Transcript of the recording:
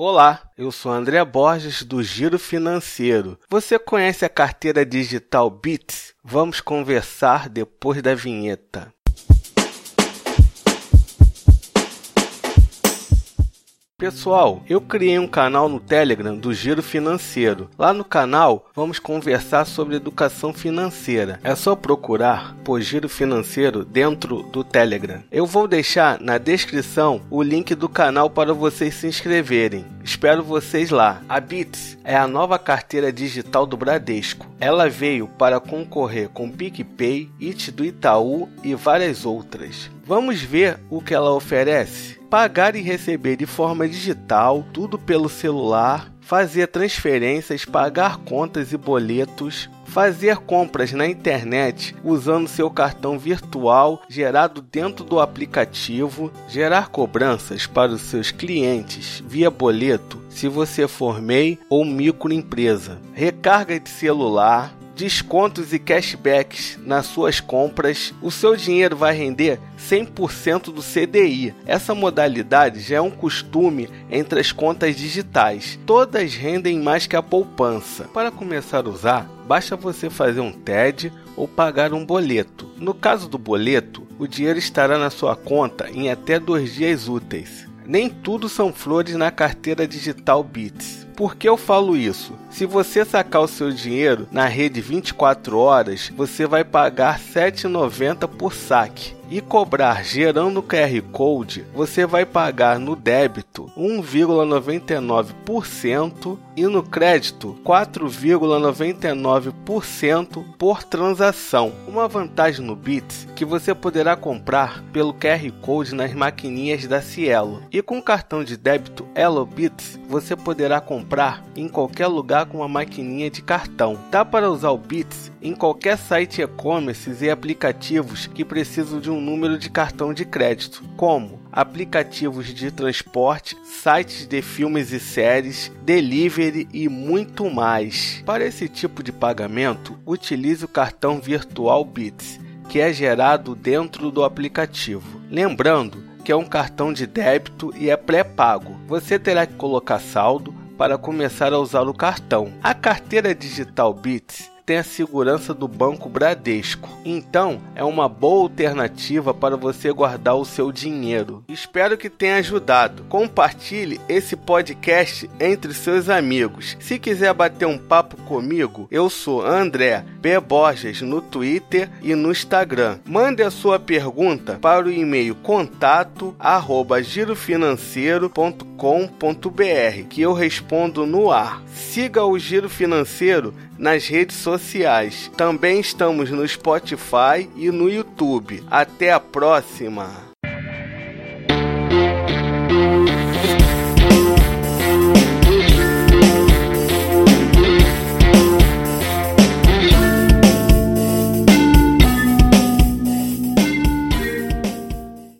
Olá, eu sou André Borges do Giro Financeiro. Você conhece a carteira digital Bits? Vamos conversar depois da vinheta. Pessoal, eu criei um canal no Telegram do Giro Financeiro. Lá no canal vamos conversar sobre educação financeira. É só procurar por Giro Financeiro dentro do Telegram. Eu vou deixar na descrição o link do canal para vocês se inscreverem. Espero vocês lá. A Bits é a nova carteira digital do Bradesco. Ela veio para concorrer com PicPay, It do Itaú e várias outras. Vamos ver o que ela oferece? pagar e receber de forma digital, tudo pelo celular, fazer transferências, pagar contas e boletos, fazer compras na internet usando seu cartão virtual gerado dentro do aplicativo, gerar cobranças para os seus clientes via boleto se você for MEI ou microempresa, recarga de celular, descontos e cashbacks nas suas compras, o seu dinheiro vai render 100% do CDI. Essa modalidade já é um costume entre as contas digitais. Todas rendem mais que a poupança. Para começar a usar, basta você fazer um TED ou pagar um boleto. No caso do boleto, o dinheiro estará na sua conta em até dois dias úteis. Nem tudo são flores na carteira digital Bits. Por que eu falo isso? Se você sacar o seu dinheiro na rede 24 horas, você vai pagar R$ 7,90 por saque e cobrar gerando o QR Code, você vai pagar no débito 1,99% e no crédito 4,99% por transação. Uma vantagem no Bits que você poderá comprar pelo QR Code nas maquininhas da Cielo. E com cartão de débito Elo Bits, você poderá comprar em qualquer lugar com uma maquininha de cartão. Dá para usar o Bits em qualquer site e-commerce e aplicativos que precisam de um número de cartão de crédito, como aplicativos de transporte, sites de filmes e séries, delivery e muito mais. Para esse tipo de pagamento, utilize o cartão virtual Bits, que é gerado dentro do aplicativo. Lembrando que é um cartão de débito e é pré-pago. Você terá que colocar saldo para começar a usar o cartão. A carteira digital Bits tem a segurança do Banco Bradesco. Então, é uma boa alternativa para você guardar o seu dinheiro. Espero que tenha ajudado. Compartilhe esse podcast entre seus amigos. Se quiser bater um papo comigo, eu sou André B. Borges no Twitter e no Instagram. Mande a sua pergunta para o e-mail contato girofinanceiro.com.br que eu respondo no ar. Siga o Giro Financeiro nas redes sociais. Também estamos no Spotify e no YouTube. Até a próxima!